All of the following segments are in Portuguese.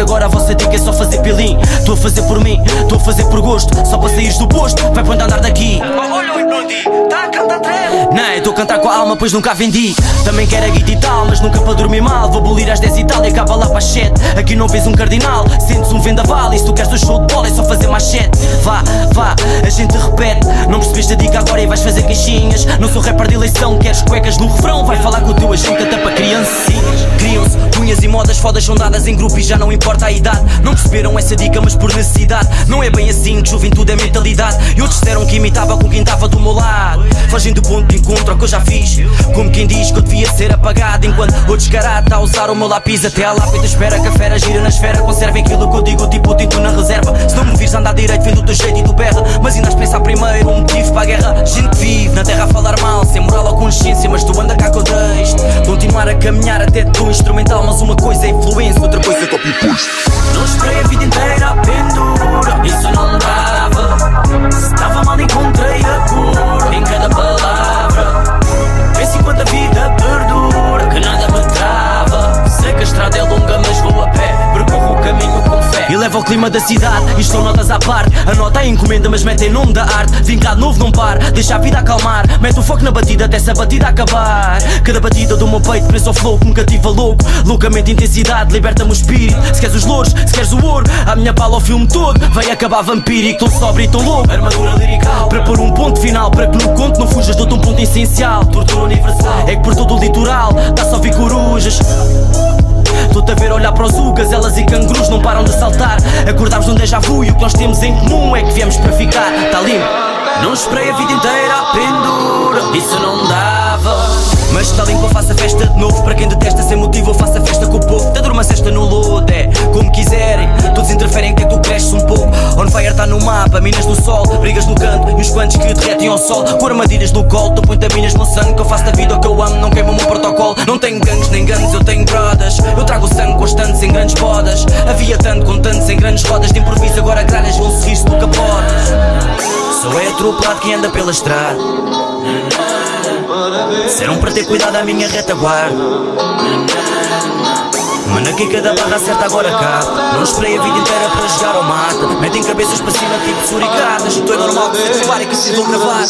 agora a vossa dica é só fazer pilim. Estou a fazer por mim, estou a fazer por gosto. Só para saíres do posto, vai para andar daqui. Olha o a Não, estou a cantar com a alma, pois nunca vendi. Também quero a guita e tal, mas nunca para dormir mal. Vou bolir às 10 e tal e acaba lá para as 7 Aqui não vês um cardinal, sentes um vendaval. E se tu queres do show de bola é só fazer 7 Vá, vá, a gente repete. Não percebeste a dica agora e vais fazer caixinhas Não sou rapper de eleição, queres cuecas no refrão. Vai falar com o teu agente até para criancinhas. Criam-se cunhas e modas fodas são dadas em grupo e já não importa a idade. Não perceberam essa dica mas por necessidade. Não é bem assim que juventude é mentalidade. E outros disseram que imitava com quem estava do meu lado Fogem do ponto de encontro ao que eu já fiz. Como quem diz que eu devia ser apagado Enquanto outros carata a usar o meu lápis Até a lápide. Espera que a fera gira na esfera Conservem aquilo que eu digo tipo tinto na reserva. Se não me vires andar direito vem do teu jeito e do berra. Mas ainda has pensar primeiro um motivo para a guerra. Gente vive na terra a falar mal Sem moral ou consciência mas tu anda cá com o texto. Continuar a caminhar até tu instrumental Mas uma coisa é influência, outra coisa é copy paste. Não esperei a vida inteira a pendura Isso não dava. Se estava mal encontrei a cura Em cada palavra. Penso enquanto a vida perdura Que nada me trava. Sei que a estrada é longa mas vou a pé caminho com fé. E o clima da cidade Isto são notas à parte a encomenda mas mete em nome da arte. Vingado novo não par Deixa a vida acalmar. Mete o foco na batida até essa batida acabar. Cada batida do meu peito preso ao flow que me cativa louco Loucamente intensidade Liberta-me o espírito. Se queres os louros, se queres o ouro A minha pala ao filme todo. Vai acabar vampírico Tão sóbrio e tão louco. Armadura lirical Para pôr um ponto final Para que no conto não fujas Dou-te um ponto essencial. Tortura universal É que por todo o litoral Dá só vi corujas Estou-te a ver olhar para os ugas, elas e cangurus não param de saltar. Acordámos num déjà vu e o que nós temos em comum é que viemos para ficar. Tá limpo. Não esperei a vida inteira à pendura, isso não dava. Mas está limpo, eu faço a festa de novo. Para quem detesta sem motivo, eu faço a festa com o povo. Te durma cesta no lodo, é sol, brigas no canto. E uns quantos que derretem ao sol. Com armadilhas no colo, tu põe minas no sangue. Que eu faço da vida o que eu amo, não queimo o meu protocolo. Não tenho gangues nem gangues, eu tenho brodas. Eu trago sangue constante em grandes podas. Havia tanto com tantos em grandes rodas. De improviso, agora gralhas vão sorrir-se do capotas. Sou é atropelado quem anda pela estrada. Disseram para ter cuidado à minha retaguarda. Mano, aqui cada barra acerta agora cá. Não esperei a vida inteira para jogar ao mata. Metem cabeças para cima tipo suricatas. Isto é normal que se e que se vão gravar.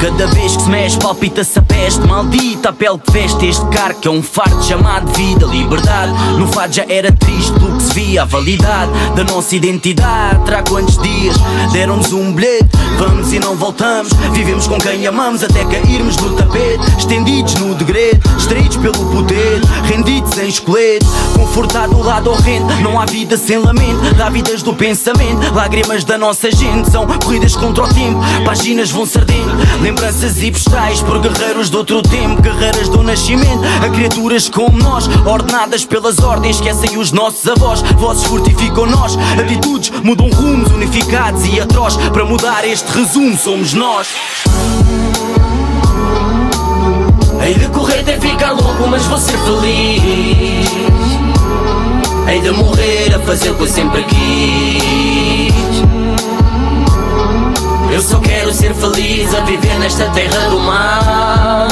Cada vez que se mexe palpita-se a peste. Maldita a pele que veste este carro que é um fardo chamado vida Liberdade, no fado já era triste do que se via A validade da nossa identidade. Terá quantos dias deram-nos um bilhete? Vamos e não voltamos, vivemos com quem amamos Até cairmos no tapete, estendidos no degredo Extraídos pelo poder, rendidos em esqueleto Confortado do lado horrendo, não há vida sem lamento Dá vidas do pensamento, lágrimas da nossa gente São corridas contra o tempo, páginas vão se ardendo Lembranças e postais por guerreiros de outro tempo, guerreiras do nascimento, a criaturas como nós, ordenadas pelas ordens, esquecem os nossos avós, vozes fortificam nós, atitudes mudam rumos unificados e atroz. Para mudar este resumo, somos nós. Hei de correr até ficar louco, mas vou ser feliz. Hei de morrer a fazer o que eu sempre quis. Eu só quero ser feliz a viver nesta terra do mal.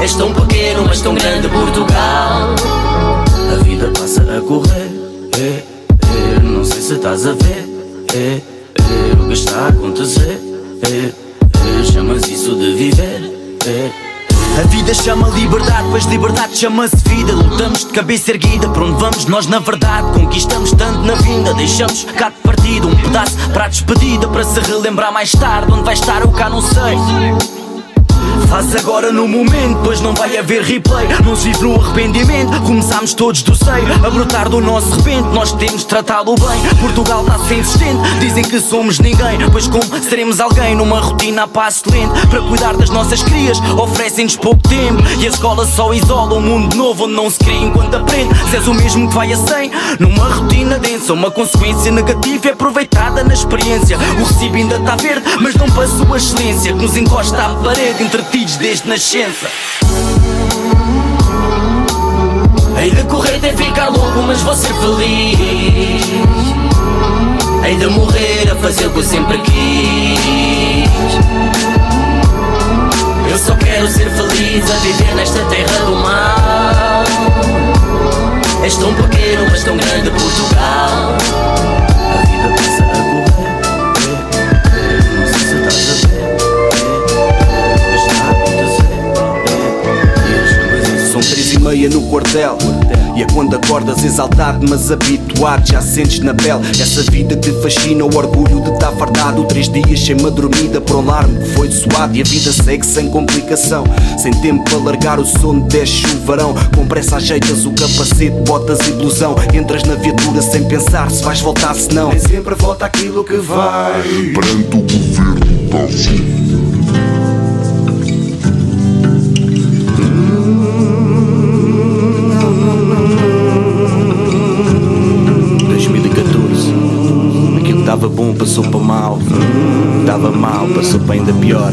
És tão pequeno, mas tão grande Portugal. A vida passa a correr, é, é, não sei se estás a ver, é, é, o que está a acontecer, chamas isso de viver. A vida chama liberdade, pois liberdade chama-se vida. Lutamos de cabeça erguida, para onde vamos nós na verdade? Conquistamos tanto na vinda, deixamos cá de partida um pedaço para a despedida, para se relembrar mais tarde. Onde vai estar eu cá não sei. Faz agora no momento, pois não vai haver replay. Não se vive no arrependimento. Começámos todos do seio a brotar do nosso repente. Nós temos tratá-lo bem. Portugal está sem insistente. Dizem que somos ninguém, pois como seremos alguém numa rotina a passo lento para cuidar das nossas crias. Oferecem-nos pouco tempo e a escola só isola um mundo novo onde não se cria enquanto aprende. Se és o mesmo que vai a 100 numa rotina densa, uma consequência negativa é aproveitada na experiência. O recibo ainda está verde, mas não passou a excelência que nos encosta à parede entretidos desde nascença. Hei de correr até ficar louco, mas vou ser feliz. de morrer a fazer o que eu sempre quis. Eu só quero ser feliz a viver nesta terra do mal. És tão pequeno, mas tão grande Portugal. A vida passa a meia no quartel. E é quando acordas exaltado, mas habituado, já sentes na pele essa vida que te fascina, o orgulho de estar fardado. Três dias sem uma dormida por um alarme que foi suado. E a vida segue sem complicação, sem tempo para largar o sono, desce o varão. Com pressa ajeitas o capacete, botas e blusão. Entras na viatura sem pensar se vais voltar, se não. Nem sempre volta aquilo que vai. Perante o governo passou para mal. Tava mal, passou para ainda pior.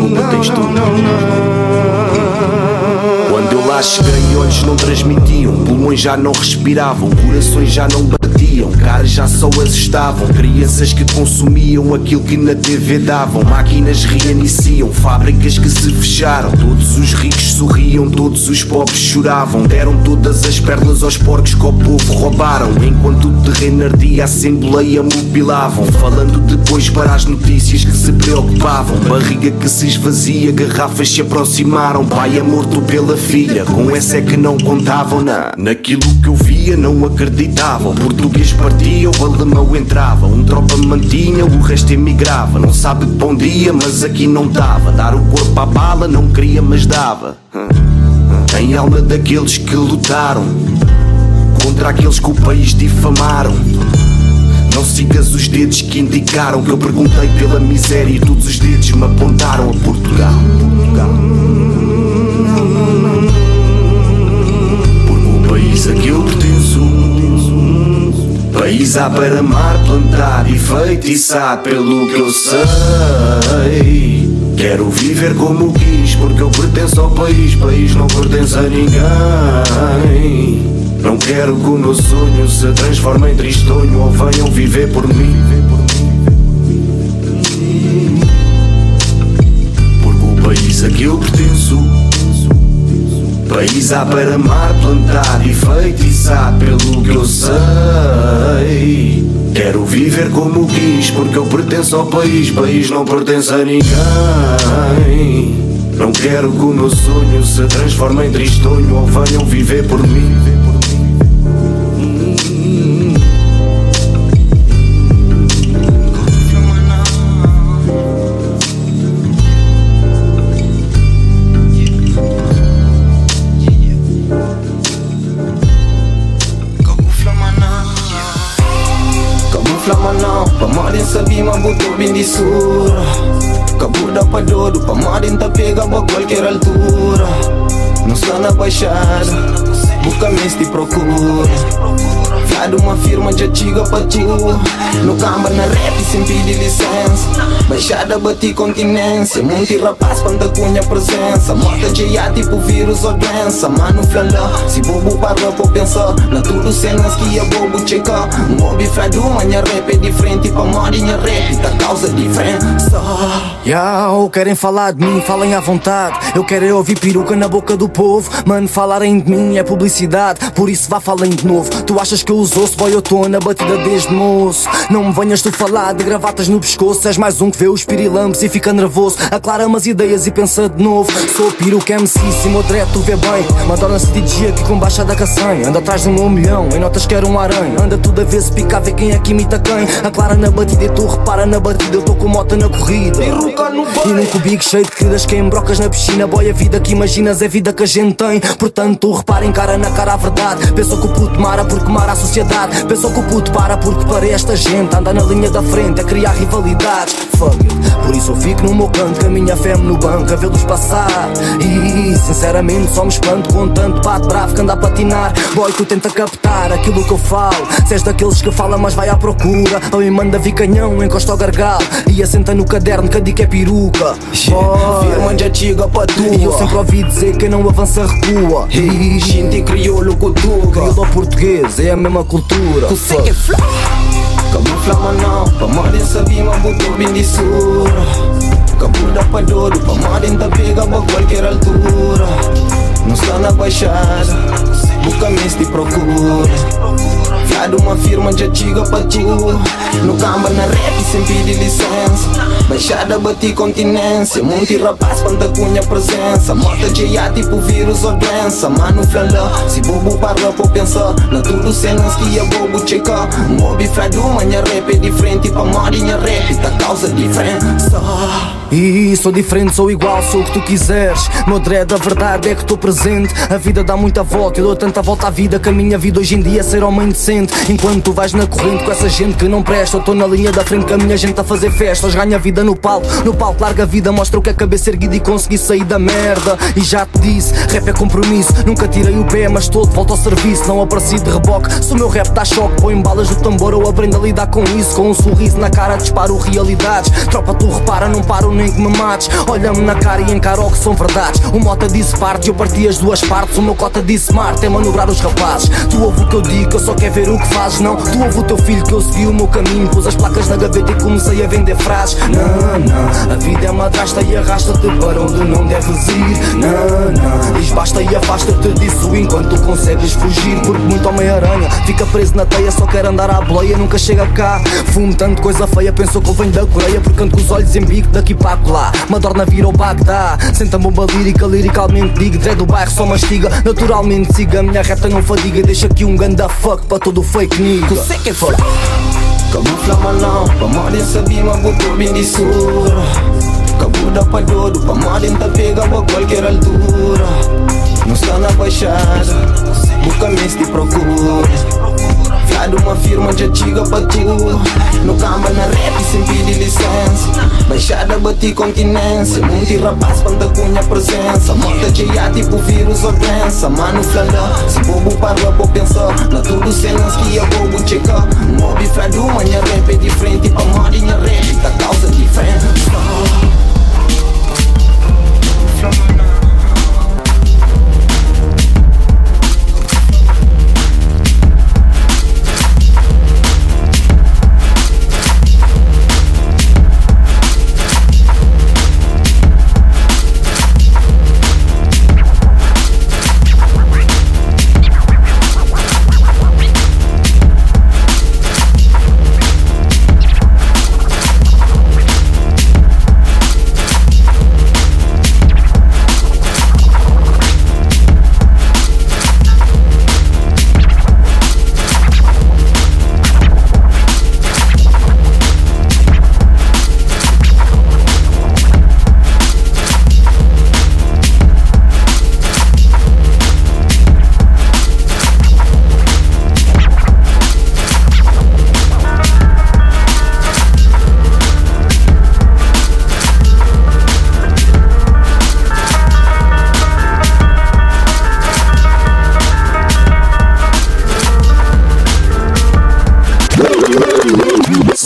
Culpa tens tu. Quando eu lá cheguei, olhos não transmitiam, pulmões já não respiravam, corações já não batiam, caras já só assustavam, crianças que consumiam aquilo que na TV davam, máquinas reiniciam, fábricas que se fecharam, todos os ricos sorriam, todos os pobres choravam, deram todas as pernas aos porcos que ao povo roubaram, enquanto o terreno ardia, a assembleia mobilavam, falando depois para as notícias que se preocupavam, barriga que se esvazia, garrafas se aproximaram, pai é morto pela filha, com essa é que não contavam na, naquilo que eu via, não acreditavam. O português partia, o alemão entrava, um tropa mantinha, o resto emigrava. Não sabe bom dia, mas aqui não dava. Dar o corpo à bala, não queria, mas dava. Tem alma daqueles que lutaram contra aqueles que o país difamaram. Não sigas os dedos que indicaram que eu perguntei pela miséria e todos os dedos me apontaram a Portugal. Portugal. Porque o país a que eu pertenço País há para amar, plantar e feitiçar pelo que eu sei. Quero viver como quis porque eu pertenço ao país. País não pertence a ninguém. Não quero que o meu sonho se transforme em tristonho Ou venham viver por mim. Porque o país a que eu pertenço País há para amar, plantar e feitiçar pelo que eu sei. Quero viver como quis porque eu pertenço ao país País não pertence a ninguém. Não quero que o meu sonho se transforme em tristonho Ou venham viver por mim bindi sura Kabuda pa dodo, pamarin ta pega ba qualquer altura Não está na baixada, busca mestre procura Fiado uma firma de antiga pra tu No camba na rap sem pedir licença. Baixada bati continência. Monte rapaz panta cunha presença. Morta de IA tipo vírus ou doença. Mano flalã, se bobo para por pensar Na tudo cenas que é bobo checa Mobi frado, minha rap é diferente. Pra morrer minha rap, tá causa diferença. Yo, querem falar de mim, falem à vontade. Eu quero é ouvir peruca na boca do povo. Mano, falarem de mim é publicidade, por isso vá falem de novo. Tu achas que eu uso osso, boy, eu tô na batida desde moço. Não me venhas tu falar de gravatas no pescoço. És mais um que vê os pirilampos e fica nervoso. Aclara umas ideias e pensa de novo. Sou peruca MC, se meu dread tu vê bem. Madonna-se DJ aqui com baixa da caçanha. Anda atrás de um milhão, em notas quero um aranha. Anda tudo a ver se pica ver quem é que imita quem. Aclara na batida e tu repara na batida. Eu tô com moto na corrida. E num cubico cheio de queridas que embrocas na piscina Boy, a vida que imaginas é a vida que a gente tem Portanto, tu repara, encara na cara a verdade Pensou que o puto mara porque mara a sociedade. Pensou que o puto para porque para esta gente Anda na linha da frente a criar rivalidades Por isso eu fico no meu canto Com a minha fé no banco a vê-los passar. E sinceramente só me espanto Com tanto pato bravo que anda a patinar. Boy, tu tenta captar aquilo que eu falo. Se és daqueles que fala mas vai à procura. Ou me manda vir canhão, encosta ao gargalo E assenta no caderno que a dica é peruca. Boy, Firma pra tu e eu sempre ouvi dizer que não avança recua. Gente crioulo cultura Crioulo português é a mesma cultura. Que é flow Camufla manão, pa modem sabia mas botou bem de sura Cabuda pa dodo, pa modem tá pega pra busca mês te procura. Fiado uma firma já chega pra tu No camba na rap sem pedir licença. Baixada bati continência. Monte rapaz panta cunha presença. Morta de ia tipo vírus ou doença. Mano flalã, se bobo para por pensar Na tudo cenas que é bobo checa Mobi frado, manha rap é diferente. Pa morinha rap, tá causa diferença. E sou diferente, sou igual, sou o que tu quiseres. Meu dread, a verdade é que estou presente. A vida dá muita volta, eu dou tanta volta à vida que a minha vida hoje em dia é ser homem decente. Enquanto tu vais na corrente com essa gente que não presta, eu estou na linha da frente com a minha gente a fazer festas. Ganha vida no palco, no palco larga a vida, mostra o que é cabeça erguida e consegui sair da merda. E já te disse, rap é compromisso. Nunca tirei o pé, mas de volta ao serviço. Não apareci de reboque, se o meu rap dá choque, põe balas do tambor, eu aprendo a lidar com isso. Com um sorriso na cara, disparo realidades. Tropa, tu repara, não paro nem que me mates. Olha-me na cara e encaro que são verdades. O Mota disse parte, eu parti as duas partes. O meu cota disse Marte, é manobrar os rapazes. Tu ouve o que eu digo, eu só quero ver o que fazes. Não, tu ouve o teu filho que eu segui o meu caminho. Pus as placas na gaveta e comecei a vender frases. Não, não, a vida é uma drasta e arrasta-te para onde não deves ir. Não, não, diz basta e afasta-te disso enquanto consegues fugir. Porque muito Homem-Aranha fica preso na teia, só quer andar à boleia, nunca chega cá. Fumo tanto coisa feia, pensou que eu venho da Coreia. Porque ando com os olhos em bico daqui para lá. Madorna vira o Bagdá. Senta bomba lírica, liricalmente digo. Dread do bairro só mastiga. Naturalmente siga, a minha reta não fadiga. Deixa aqui um ganda fuck para todo fake nigga. Sei que é flow Camufla manão, pa modem sabia mas botou bem de sura Cabuda pa dodo, pa modem tá pega pra qualquer altura Não está na baixada, busca mês te procura Fiado uma firma já chega pra tu No camba na rap sem pedir licença. Baixada bati continência. Monte rapaz panta cunha presença. Morta de ia tipo vírus ou doença Mano flalã, se bobo para por pensar Na tudo cenas que é bobo checa Mobi frado, manha rap é diferente Pa morinha rap, tá causa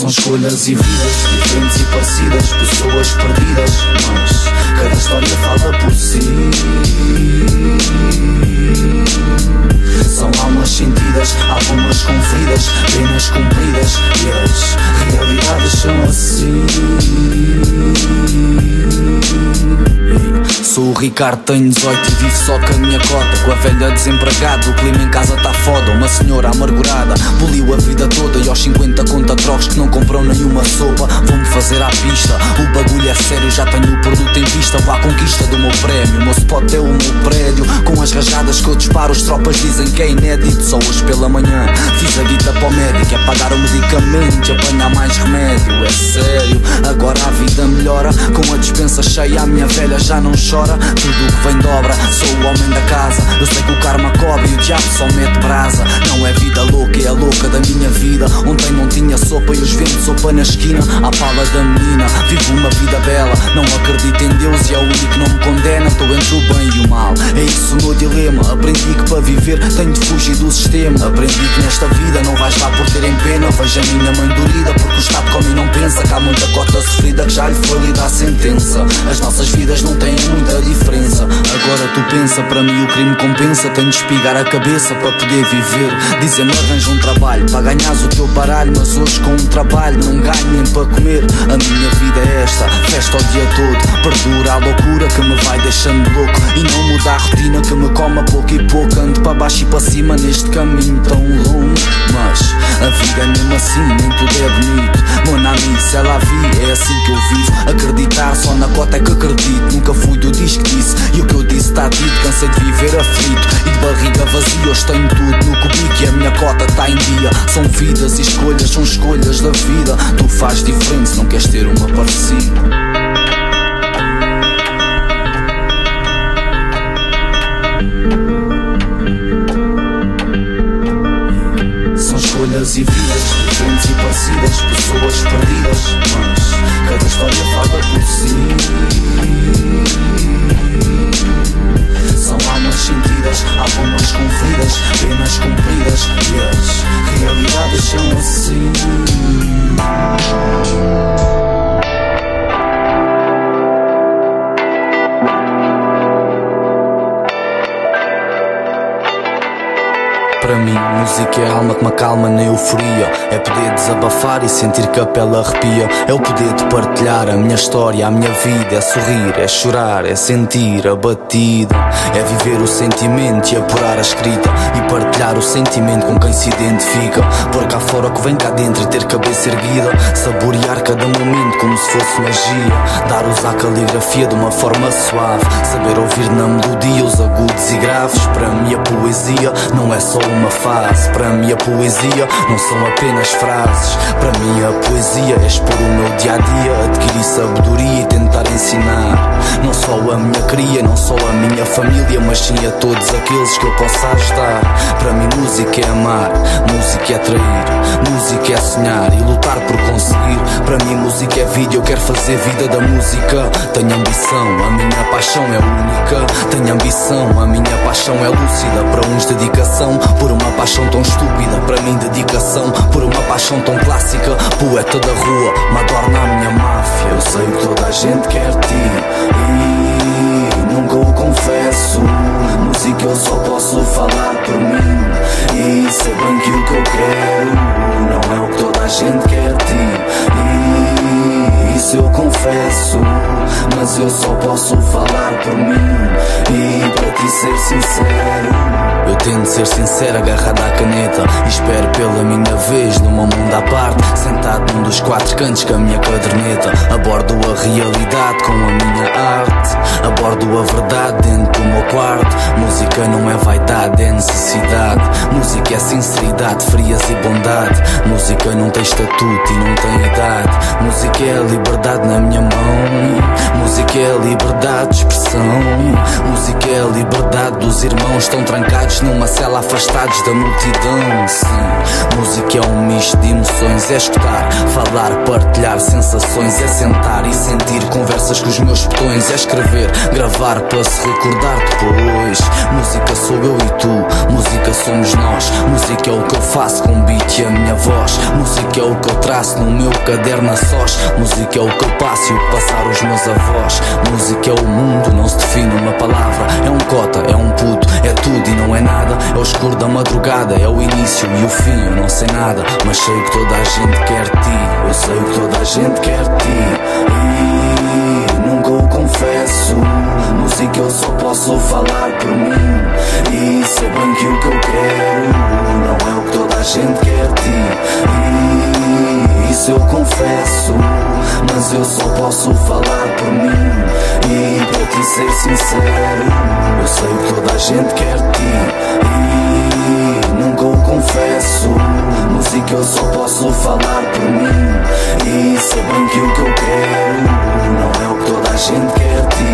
São escolhas e vidas diferentes e parecidas, pessoas perdidas, mas cada história fala por si. São almas sentidas, algumas com penas cumpridas e as realidades são assim. Sou o Ricardo, tenho 18 e vivo só com a minha cota. Com a velha desempregada, o clima em casa tá foda. Uma senhora amargurada, poliu a vida toda. E aos 50 conta trocos que não comprou nenhuma sopa. Vou-me fazer à pista, o bagulho é sério Já tenho o produto em vista, vou à conquista do meu prémio. O meu spot é o meu prédio. Com as rajadas que eu disparo, os tropas dizem que é inédito. Só hoje pela manhã, fiz a guita para o médico. É pagar o medicamento, apanhar mais remédio É sério, agora a vida melhora Com a dispensa cheia, a minha velha já não chora. Tudo o que vem dobra, sou o homem da casa. Eu sei que o karma cobre e o diabo só mete brasa. Não é vida louca, é a louca da minha vida. Ontem não tinha sopa e os vendo sopa na esquina. À pala da menina, vivo uma vida bela. Não acredito em Deus e é o único que não me condena. Estou entre o bem e o mal, é isso o meu dilema. Aprendi que para viver tenho de fugir do sistema. Aprendi que nesta vida não vais lá por terem pena. Vejo a minha mãe dorida porque o Estado come e não pensa Que há muita cota sofrida que já lhe foi lida a sentença As nossas vidas não têm muita diferença Agora tu pensa, para mim o crime compensa Tenho de espigar a cabeça para poder viver Dizem-me arranja um trabalho para ganhares o teu baralho. Mas hoje com um trabalho não ganho nem para comer. A minha vida é esta, festa o dia todo. Perdura a loucura que me vai deixando louco. E não muda a rotina que me come a pouco e pouco. Ando para baixo e para cima neste caminho tão longo. Mas a vida é mesmo assim, nem tudo é bonito. Mon ami, vi, é assim que eu vivo. Acreditar só na cota é que acredito. Nunca fui do disco que disse. E o que eu disse está dito. Cansei de viver aflito e de barriga vazia. Hoje tenho tudo no cubico e a minha cota está em dia. São vidas e escolhas, são escolhas da vida. Tu faz diferente se não queres ter uma parecida. escolhas e vidas parecidas, pessoas perdidas, mas cada história fala por si. São almas sentidas, almas com feridas, penas cumpridas e as realidades são assim. Para mim, música é alma que me acalma na euforia. É poder desabafar e sentir que a pele arrepia. É o poder de partilhar a minha história, a minha vida. É sorrir, é chorar, é sentir a batida. É viver o sentimento e apurar a escrita. E partilhar o sentimento com quem se identifica. Por cá fora o que vem cá dentro e ter cabeça erguida. Saborear cada momento como se fosse magia. Dar usar a caligrafia de uma forma suave. Saber ouvir na melodia os agudos e graves. Para mim a poesia não é só uma fase. Para mim a poesia não são apenas frases. Para mim a poesia é expor o meu dia a dia, adquirir sabedoria e tentar ensinar. Não só a minha cria, não só a minha família, mas sim a todos aqueles que eu possa ajudar. Para mim música é amar, música é trair, música é sonhar e lutar por conseguir. Para mim música é vida, eu quero fazer vida da música. Tenho ambição, a minha paixão é única. Tenho ambição, a minha paixão é lúcida. Para uns dedicação, por uma paixão tão estúpida, para mim dedicação Por uma paixão tão clássica Poeta da rua, Madonna a minha máfia Eu sei que toda a gente quer ti E confesso Música eu só posso falar por mim. E sei bem que o que eu quero Não é o que toda a gente quer ti. E isso eu confesso Mas eu só posso falar por mim. E para ti ser sincero. Eu tento ser sincero, agarrado à caneta. E espero pela minha vez numa mundo à parte. Sentado num dos quatro cantos com a minha caderneta. Abordo a realidade com a minha arte. Abordo a verdade dentro do meu quarto. Música não é vaidade, é necessidade. Música é sinceridade, frias e bondade. Música não tem estatuto e não tem idade. Música é a liberdade na minha mão Música é liberdade de expressão. Música é liberdade dos irmãos. Estão trancados numa cela afastados da multidão. Sim, música é um misto de emoções. É escutar, falar, partilhar sensações. É sentar e sentir conversas com os meus botões. É escrever, gravar para se recordar depois. Música sou eu e tu, música somos nós. Música é o que eu faço com o beat e a minha voz. Música é o que eu traço no meu caderno a sós. Música é o que eu passo e o passar os meus avós Música é o mundo, não se define uma palavra. É um cota, é um puto, é tudo e não é nada. É o escuro da madrugada, é o início e o fim. Eu não sei nada, mas sei que toda a gente quer ti. Eu sei que toda a gente quer ti. E nunca o confesso. Música eu só posso falar por mim. E sei bem que o que eu quero. Não é o que toda a gente quer ti. E isso eu confesso Mas eu só posso falar por mim. E para ti ser sincero Eu sei que toda a gente quer ti E nunca o confesso Música eu só posso falar por mim. E sei bem que o que eu quero Não é o que toda a gente quer ti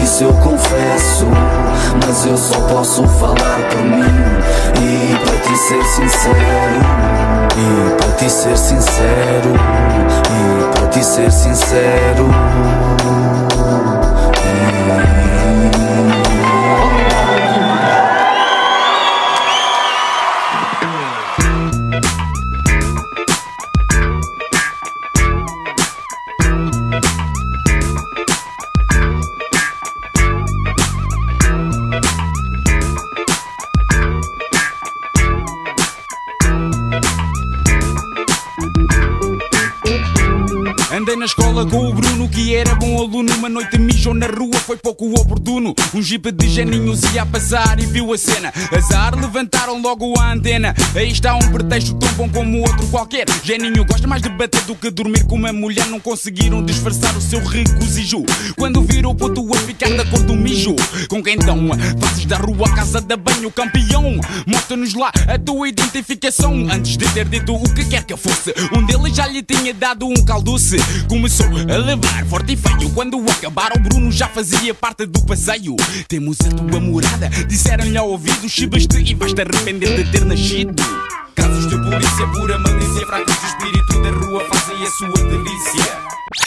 E isso eu confesso Mas eu só posso falar por mim. E para ti ser sincero E para ti ser sincero E para ti ser sincero. Fala foi pouco. Um jeep de janinhos ia passar e viu a cena. Azar, levantaram logo a antena. Aí está um pretexto tão bom como outro qualquer. Geninho gosta mais de bater do que dormir com uma mulher. Não conseguiram disfarçar o seu regozijo. Quando viram o puto a ficar da cor do mijo. Com quem estão? Faces da rua, casa da banho, campeão. Mostra-nos lá a tua identificação. Antes de ter dito o que quer que fosse, um deles já lhe tinha dado um caldoce. Começou a levar forte e feio. Quando acabaram, Bruno já fazia parte do passeio. Temos a tua morada, disseram-lhe ao ouvido: Chibas-te e vais-te arrepender de ter nascido. Casos de polícia pura malícia, fracos de espírito da rua fazem a sua delícia.